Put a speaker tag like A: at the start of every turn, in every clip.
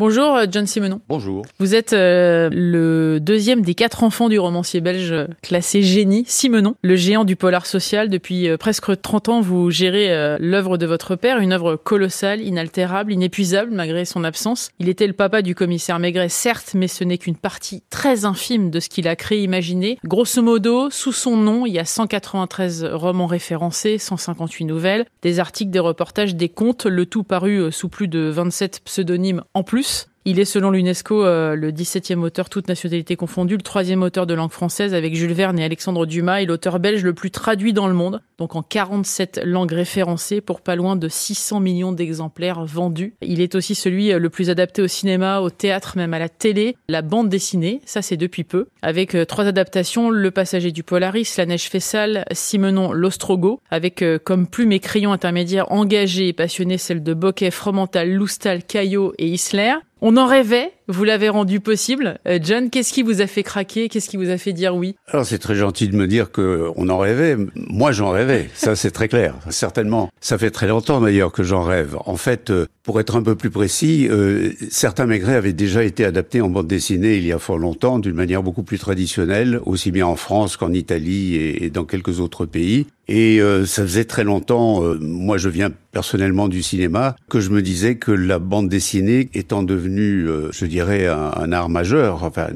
A: Bonjour euh, John Simonon.
B: Bonjour.
A: Vous êtes euh, le deuxième des quatre enfants du romancier belge euh, classé génie, Simonon, le géant du polar social. Depuis presque 30 ans, vous gérez l'œuvre de votre père, une œuvre colossale, inaltérable, inépuisable malgré son absence. Il était le papa du commissaire Maigret, certes, mais ce n'est qu'une partie très infime de ce qu'il a créé, imaginé. Grosso modo, sous son nom, il y a 193 romans référencés, 158 nouvelles, des articles, des reportages, des contes, le tout paru sous plus de 27 pseudonymes en plus il est selon l'UNESCO euh, le 17e auteur, toute nationalité confondue, le troisième auteur de langue française avec Jules Verne et Alexandre Dumas et l'auteur belge le plus traduit dans le monde, donc en 47 langues référencées pour pas loin de 600 millions d'exemplaires vendus. Il est aussi celui euh, le plus adapté au cinéma, au théâtre, même à la télé, la bande dessinée, ça c'est depuis peu, avec euh, trois adaptations, Le Passager du Polaris, La Neige Fessale, Simenon l'Ostrogo, avec comme plume et crayon intermédiaires engagés et passionnés celles de Bocquet, Fromental, Loustal, Caillot et Isler. On en rêvait, vous l'avez rendu possible. Euh, John, qu'est-ce qui vous a fait craquer? Qu'est-ce qui vous a fait dire oui?
B: Alors c'est très gentil de me dire que on en rêvait. Moi j'en rêvais, ça c'est très clair. Certainement, ça fait très longtemps d'ailleurs que j'en rêve. En fait, euh, pour être un peu plus précis, euh, certains Maigret avaient déjà été adaptés en bande dessinée il y a fort longtemps, d'une manière beaucoup plus traditionnelle, aussi bien en France qu'en Italie et, dans quelques autres pays. Et ça faisait très longtemps, moi je viens personnellement du cinéma, que je me disais que la bande dessinée étant devenue, je dirais, un, art majeur, enfin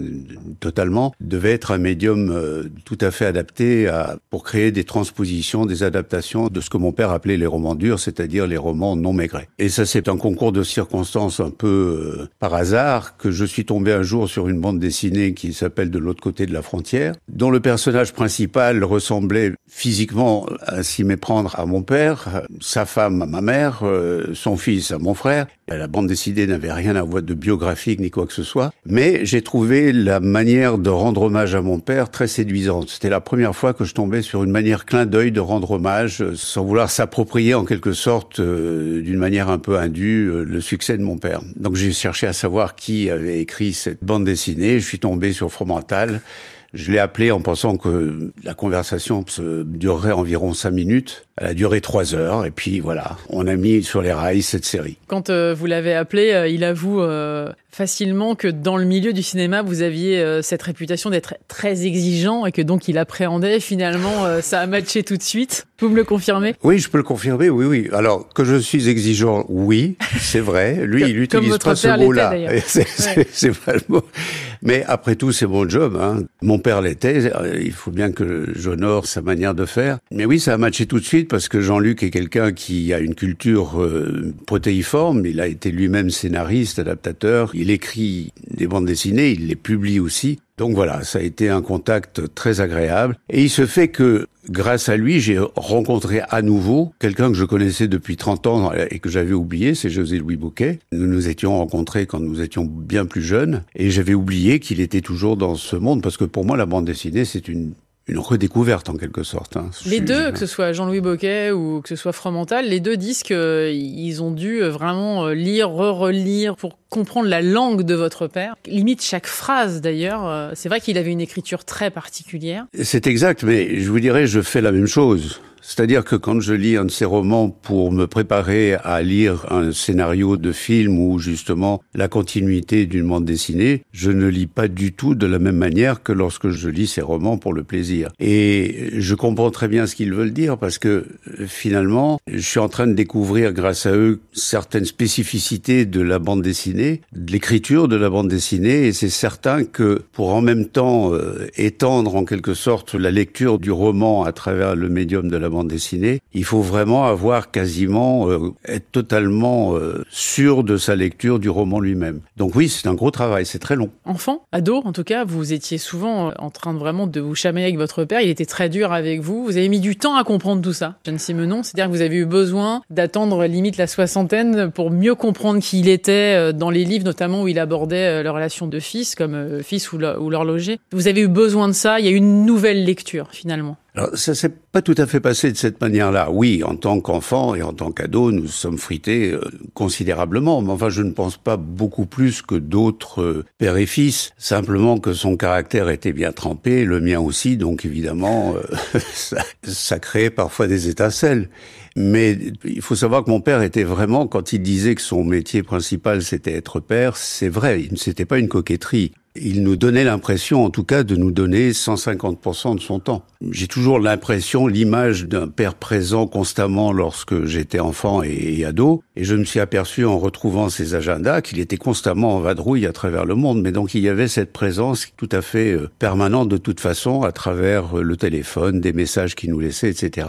B: totalement, devait être un médium euh, tout à fait adapté à, pour créer des transpositions, des adaptations de ce que mon père appelait les romans durs, c'est-à-dire les romans non maigrés. Et ça, c'est un concours de circonstances un peu euh, par hasard que je suis tombé un jour sur une bande dessinée qui s'appelle De l'autre côté de la frontière, dont le personnage principal ressemblait physiquement à s'y méprendre à mon père, sa femme à ma mère, euh, son fils à mon frère. La bande dessinée n'avait rien à voir de biographique ni quoi que ce soit. Mais j'ai trouvé la manière de rendre hommage à mon père très séduisante. C'était la première fois que je tombais sur une manière clin d'œil de rendre hommage, sans vouloir s'approprier en quelque sorte, euh, d'une manière un peu indue, euh, le succès de mon père. Donc j'ai cherché à savoir qui avait écrit cette bande dessinée. Je suis tombé sur Fromental. Je l'ai appelé en pensant que la conversation durerait environ cinq minutes. Elle a duré trois heures et puis voilà, on a mis sur les rails cette série.
A: Quand vous l'avez appelé, il avoue facilement que dans le milieu du cinéma, vous aviez euh, cette réputation d'être très exigeant et que donc il appréhendait. Finalement, euh, ça a matché tout de suite. Vous me le confirmez?
B: Oui, je peux le confirmer. Oui, oui. Alors que je suis exigeant, oui, c'est vrai. Lui, il utilise pas ce mot-là. C'est pas le mot. Mais après tout, c'est mon job. Hein. Mon père l'était. Il faut bien que j'honore sa manière de faire. Mais oui, ça a matché tout de suite parce que Jean-Luc est quelqu'un qui a une culture euh, protéiforme. Il a été lui-même scénariste, adaptateur. Il écrit des bandes dessinées, il les publie aussi. Donc voilà, ça a été un contact très agréable. Et il se fait que grâce à lui, j'ai rencontré à nouveau quelqu'un que je connaissais depuis 30 ans et que j'avais oublié, c'est José Louis Bouquet. Nous nous étions rencontrés quand nous étions bien plus jeunes et j'avais oublié qu'il était toujours dans ce monde parce que pour moi, la bande dessinée, c'est une une redécouverte en quelque sorte. Hein.
A: Les deux, que ce soit Jean-Louis Boquet ou que ce soit Fromental, les deux disent qu'ils ont dû vraiment euh, lire, re-relire pour comprendre la langue de votre père. Limite chaque phrase d'ailleurs. Euh, c'est vrai qu'il avait une écriture très particulière.
B: C'est exact, mais je vous dirais, je fais la même chose. C'est-à-dire que quand je lis un de ces romans pour me préparer à lire un scénario de film ou justement la continuité d'une bande dessinée, je ne lis pas du tout de la même manière que lorsque je lis ces romans pour le plaisir. Et je comprends très bien ce qu'ils veulent dire parce que finalement, je suis en train de découvrir grâce à eux certaines spécificités de la bande dessinée, de l'écriture de la bande dessinée et c'est certain que pour en même temps euh, étendre en quelque sorte la lecture du roman à travers le médium de la bande dessinée, il faut vraiment avoir quasiment euh, être totalement euh, sûr de sa lecture du roman lui-même. Donc oui, c'est un gros travail, c'est très long.
A: Enfant, ado en tout cas, vous étiez souvent euh, en train de vraiment de vous chamailler avec votre père, il était très dur avec vous, vous avez mis du temps à comprendre tout ça. Jeanne Simenon, c'est-à-dire que vous avez eu besoin d'attendre limite la soixantaine pour mieux comprendre qui il était dans les livres notamment où il abordait leur relation de fils comme fils ou l'horloger. Vous avez eu besoin de ça, il y a eu une nouvelle lecture finalement.
B: Alors, ça s'est pas tout à fait passé de cette manière-là. Oui, en tant qu'enfant et en tant qu'ado, nous sommes frités euh, considérablement. Mais enfin, je ne pense pas beaucoup plus que d'autres euh, pères et fils. Simplement que son caractère était bien trempé, le mien aussi. Donc, évidemment, euh, ça, ça créait parfois des étincelles. Mais il faut savoir que mon père était vraiment, quand il disait que son métier principal c'était être père, c'est vrai, c'était pas une coquetterie il nous donnait l'impression, en tout cas, de nous donner 150% de son temps. J'ai toujours l'impression, l'image d'un père présent constamment lorsque j'étais enfant et, ado, et je me suis aperçu en retrouvant ses agendas qu'il était constamment en vadrouille à travers le monde, mais donc il y avait cette présence tout à fait euh, permanente de toute façon à travers euh, le téléphone, des messages qu'il nous laissait, etc.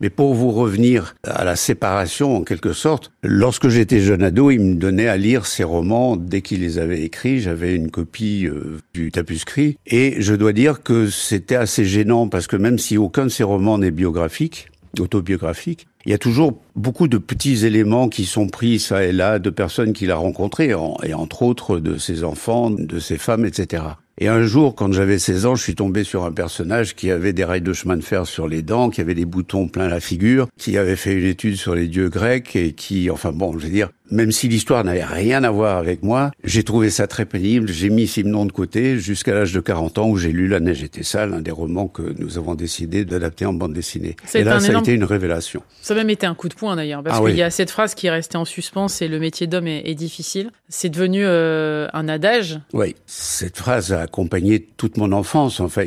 B: Mais pour vous revenir à la séparation, en quelque sorte, lorsque j'étais jeune ado, il me donnait à lire ses romans dès qu'il les avait écrits. J'avais une copie euh, du tapuscrit. Et je dois dire que c'était assez gênant parce que même si aucun de ces romans n'est biographique, autobiographique, il y a toujours beaucoup de petits éléments qui sont pris ça et là de personnes qu'il a rencontrées, et entre autres de ses enfants, de ses femmes, etc. Et un jour, quand j'avais 16 ans, je suis tombé sur un personnage qui avait des rails de chemin de fer sur les dents, qui avait des boutons plein la figure, qui avait fait une étude sur les dieux grecs et qui, enfin bon, je veux dire, même si l'histoire n'avait rien à voir avec moi, j'ai trouvé ça très pénible. J'ai mis Simon de côté jusqu'à l'âge de 40 ans où j'ai lu La neige était sale, un des romans que nous avons décidé d'adapter en bande dessinée. et là, ça a été une révélation.
A: Ça a même été un coup de poing d'ailleurs, parce ah qu'il y a cette phrase qui est restée en suspens, c'est le métier d'homme est, difficile. C'est devenu euh, un adage.
B: Oui, cette phrase a accompagné toute mon enfance. Enfin,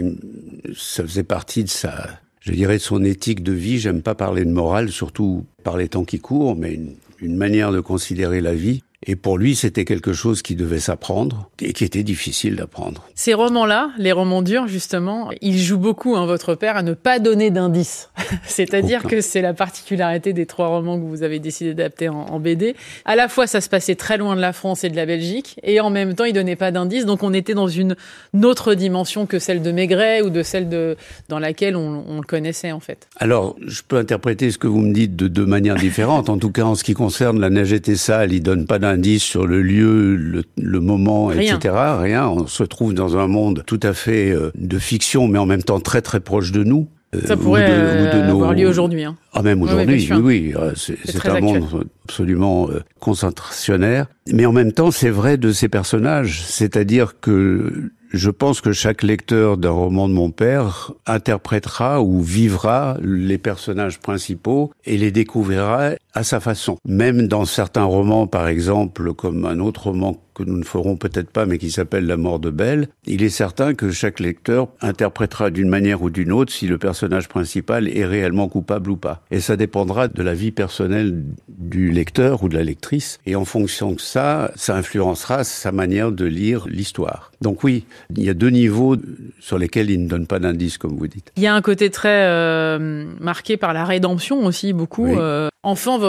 B: ça faisait partie de sa, je dirais, de son éthique de vie. J'aime pas parler de morale, surtout par les temps qui courent, mais une une manière de considérer la vie et pour lui, c'était quelque chose qui devait s'apprendre et qui était difficile d'apprendre.
A: Ces romans-là, les romans durs, justement, ils jouent beaucoup, hein, votre père, à ne pas donner d'indices. C'est-à-dire que c'est la particularité des trois romans que vous avez décidé d'adapter en, BD. À la fois, ça se passait très loin de la France et de la Belgique, et en même temps, il donnait pas d'indices. Donc, on était dans une autre dimension que celle de Maigret ou de celle de, dans laquelle on, on le connaissait, en fait.
B: Alors, je peux interpréter ce que vous me dites de deux manières différentes. en tout cas, en ce qui concerne La neige était sale, il donne pas d'indices indice sur le lieu, le, moment, etc. Rien. On se trouve dans un monde tout à fait euh, de fiction, mais en même temps très très proche de nous.
A: Euh, Ça pourrait de, de avoir lieu aujourd'hui. Hein.
B: Ah même aujourd'hui, oui, oui, euh, c'est un monde absolument concentrationnaire. Mais en même temps, c'est vrai de ces personnages, c'est-à-dire que je pense que chaque lecteur d'un roman de mon père interprétera ou vivra les personnages principaux et les découvrira à sa façon. Même dans certains romans, par exemple, comme un autre roman que nous ne ferons peut-être pas, mais qui s'appelle La mort de Belle, il est certain que chaque lecteur interprétera d'une manière ou d'une autre si le personnage principal est réellement coupable ou pas. Et ça dépendra de la vie personnelle du lecteur ou de la lectrice. Et en fonction de ça, ça influencera sa manière de lire l'histoire. Donc oui, il y a deux niveaux sur lesquels il ne donne pas d'indice, comme vous dites.
A: Il y a un côté très euh, marqué par la rédemption aussi, beaucoup. Euh, enfant,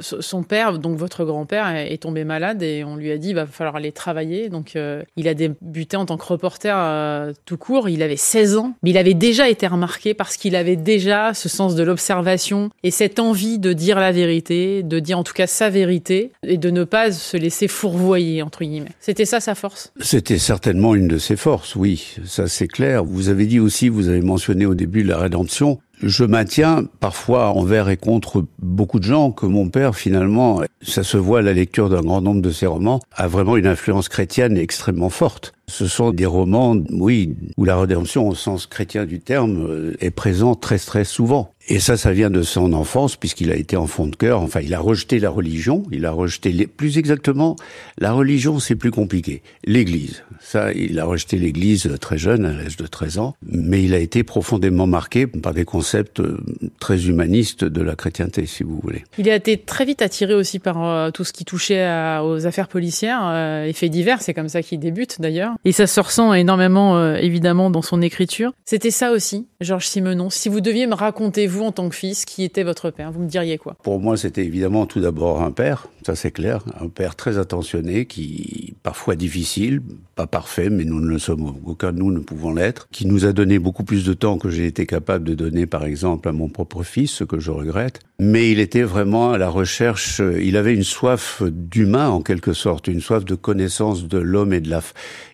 A: son père, donc votre grand-père, est tombé malade et on lui a dit il va falloir aller travailler. Donc euh, il a débuté en tant que reporter tout court. Il avait 16 ans, mais il avait déjà été remarqué parce qu'il avait déjà ce sens de l'observation et cette envie de dire la vérité, de dire en tout cas sa vérité et de ne pas se laisser fourvoyer entre guillemets. C'était ça sa force?
B: C'était certainement une de ses forces, oui, ça c'est clair. Vous avez dit aussi, vous avez mentionné au début la rédemption. Je maintiens parfois envers et contre beaucoup de gens que mon père finalement, ça se voit à la lecture d'un grand nombre de ses romans, a vraiment une influence chrétienne extrêmement forte. Ce sont des romans, oui, où la rédemption au sens chrétien du terme euh, est présente très très souvent. Et ça, ça vient de son enfance, puisqu'il a été enfant de cœur. Enfin, il a rejeté la religion. Il a rejeté, les... plus exactement, la religion, c'est plus compliqué. L'Église. Ça, il a rejeté l'Église très jeune, à l'âge de 13 ans. Mais il a été profondément marqué par des concepts euh, très humanistes de la chrétienté, si vous voulez.
A: Il a été très vite attiré aussi par euh, tout ce qui touchait aux affaires policières, euh, faits divers. C'est comme ça qu'il débute, d'ailleurs. Et ça se ressent énormément, euh, évidemment, dans son écriture. C'était ça aussi, Georges Simenon. Si vous deviez me raconter, vous, en tant que fils, qui était votre père, vous me diriez quoi?
B: Pour moi, c'était évidemment tout d'abord un père, ça c'est clair. Un père très attentionné, qui, parfois difficile, pas parfait, mais nous ne le sommes aucun de nous ne pouvons l'être, qui nous a donné beaucoup plus de temps que j'ai été capable de donner, par exemple, à mon propre fils, ce que je regrette. Mais il était vraiment à la recherche, il avait une soif d'humain en quelque sorte, une soif de connaissance de l'homme et de la.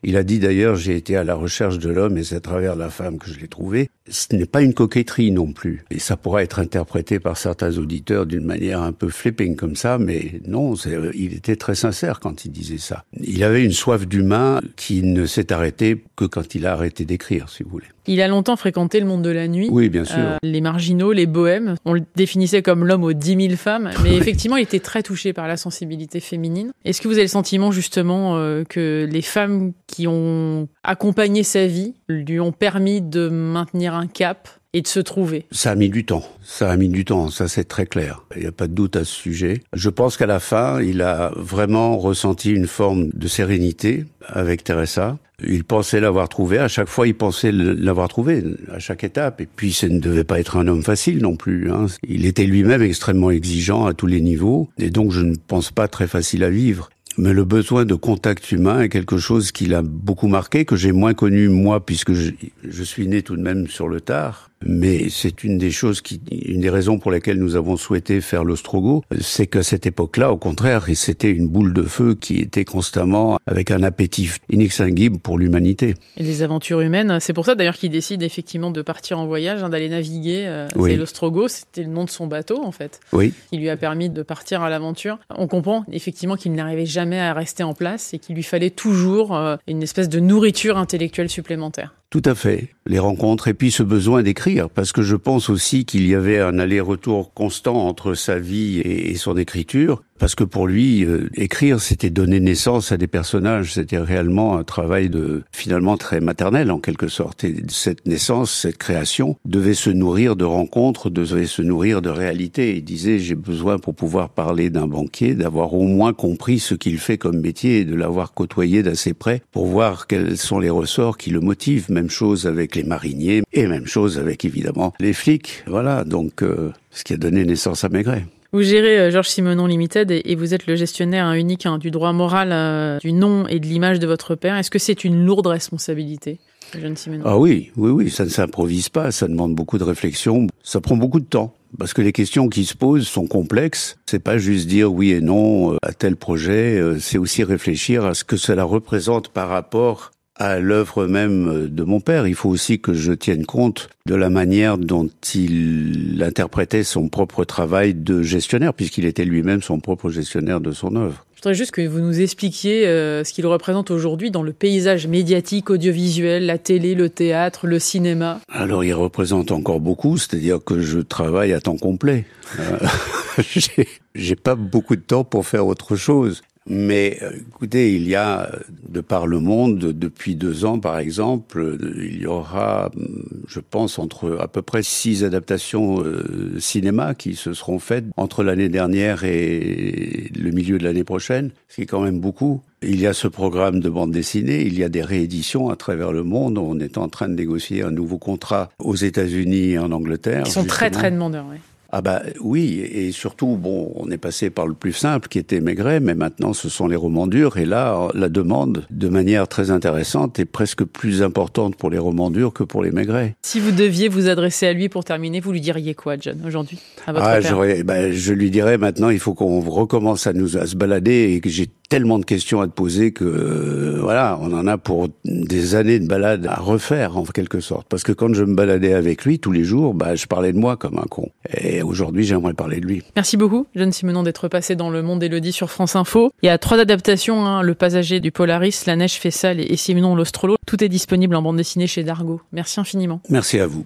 B: Il a dit d'ailleurs, j'ai été à la recherche de l'homme et c'est à travers la femme que je l'ai trouvé. Ce n'est pas une coquetterie non plus. Et ça pourra être interprété par certains auditeurs d'une manière un peu flipping comme ça, mais non, il était très sincère quand il disait ça. Il avait une soif d'humain qui ne s'est arrêtée que quand il a arrêté d'écrire, si vous voulez.
A: Il a longtemps fréquenté le monde de la nuit.
B: Oui, bien sûr. Euh,
A: les marginaux, les bohèmes. On le définissait comme l'homme aux dix mille femmes, mais effectivement, il était très touché par la sensibilité féminine. Est-ce que vous avez le sentiment justement euh, que les femmes qui ont accompagné sa vie lui ont permis de maintenir un cap et de se trouver
B: Ça a mis du temps. Ça a mis du temps. Ça, c'est très clair. Il n'y a pas de doute à ce sujet. Je pense qu'à la fin, il a vraiment ressenti une forme de sérénité avec Teresa. Il pensait l'avoir trouvé. À chaque fois, il pensait l'avoir trouvé à chaque étape. Et puis, ça ne devait pas être un homme facile non plus. Hein. Il était lui-même extrêmement exigeant à tous les niveaux. Et donc, je ne pense pas très facile à vivre. Mais le besoin de contact humain est quelque chose qui l'a beaucoup marqué, que j'ai moins connu moi, puisque je, suis né tout de même sur le tard. Mais c'est une des choses qui, une des raisons pour lesquelles nous avons souhaité faire l'Ostrogo, c'est qu'à cette époque-là, au contraire, c'était une boule de feu qui était constamment avec un appétit inextinguible pour l'humanité.
A: Et les aventures humaines, c'est pour ça d'ailleurs qu'il décide effectivement de partir en voyage, hein, d'aller naviguer. Euh, oui. L'Ostrogo, c'était le nom de son bateau en fait.
B: Oui.
A: Qui lui a permis de partir à l'aventure. On comprend effectivement qu'il n'arrivait jamais à rester en place et qu'il lui fallait toujours euh, une espèce de nourriture intellectuelle supplémentaire.
B: Tout à fait. Les rencontres et puis ce besoin d'écrire, parce que je pense aussi qu'il y avait un aller-retour constant entre sa vie et son écriture parce que pour lui, euh, écrire, c'était donner naissance à des personnages, c'était réellement un travail de finalement très maternel en quelque sorte. Et cette naissance, cette création, devait se nourrir de rencontres, devait se nourrir de réalités. Il disait, j'ai besoin pour pouvoir parler d'un banquier, d'avoir au moins compris ce qu'il fait comme métier et de l'avoir côtoyé d'assez près pour voir quels sont les ressorts qui le motivent. Même chose avec les mariniers et même chose avec évidemment les flics. Voilà, donc euh, ce qui a donné naissance à Maigret.
A: Vous gérez euh, Georges Simenon Limited et, vous êtes le gestionnaire unique hein, du droit moral euh, du nom et de l'image de votre père. Est-ce que c'est une lourde responsabilité Jeune Simenon?
B: Ah oui, oui, oui, ça ne s'improvise pas, ça demande beaucoup de réflexion, ça prend beaucoup de temps. Parce que les questions qui se posent sont complexes. C'est pas juste dire oui et non euh, à tel projet. C'est aussi réfléchir à ce que cela représente par rapport à l'œuvre même de mon père. Il faut aussi que je tienne compte de la manière dont il interprétait son propre travail de gestionnaire, puisqu'il était lui-même son propre gestionnaire de son œuvre.
A: Je voudrais juste que vous nous expliquiez euh, ce qu'il représente aujourd'hui dans le paysage médiatique, audiovisuel, la télé, le théâtre, le cinéma.
B: Alors il représente encore beaucoup, c'est-à-dire que je travaille à temps complet. Euh, J'ai pas beaucoup de temps pour faire autre chose. Mais euh, écoutez, il y a, de par le monde, depuis deux ans par exemple, il y aura, je pense, entre à peu près six adaptations euh, cinéma qui se seront faites entre l'année dernière et le milieu de l'année prochaine, ce qui est quand même beaucoup. Il y a ce programme de bande dessinée, il y a des rééditions à travers le monde. On est en train de négocier un nouveau contrat aux États-Unis et en Angleterre.
A: Ils sont très très demandeurs, oui.
B: Ah bah oui, et surtout, bon, on est passé par le plus simple qui était Maigret, mais maintenant ce sont les romans durs, et là, la demande, de manière très intéressante, est presque plus importante pour les romans durs que pour les Maigret.
A: Si vous deviez vous adresser à lui pour terminer, vous lui diriez quoi, John, aujourd'hui,
B: ah, bah, Je lui dirais maintenant, il faut qu'on recommence à nous à se balader, et que j'ai tellement de questions à te poser que euh, voilà, on en a pour des années de balade à refaire en quelque sorte. Parce que quand je me baladais avec lui tous les jours, bah je parlais de moi comme un con. Et aujourd'hui, j'aimerais parler de lui.
A: Merci beaucoup, Jeanne Simonon, d'être passé dans le monde Élodie sur France Info. Il y a trois adaptations hein, Le Passager du Polaris, La Neige fait sale et Simonon l'Ostrolo. Tout est disponible en bande dessinée chez Dargo. Merci infiniment.
B: Merci à vous.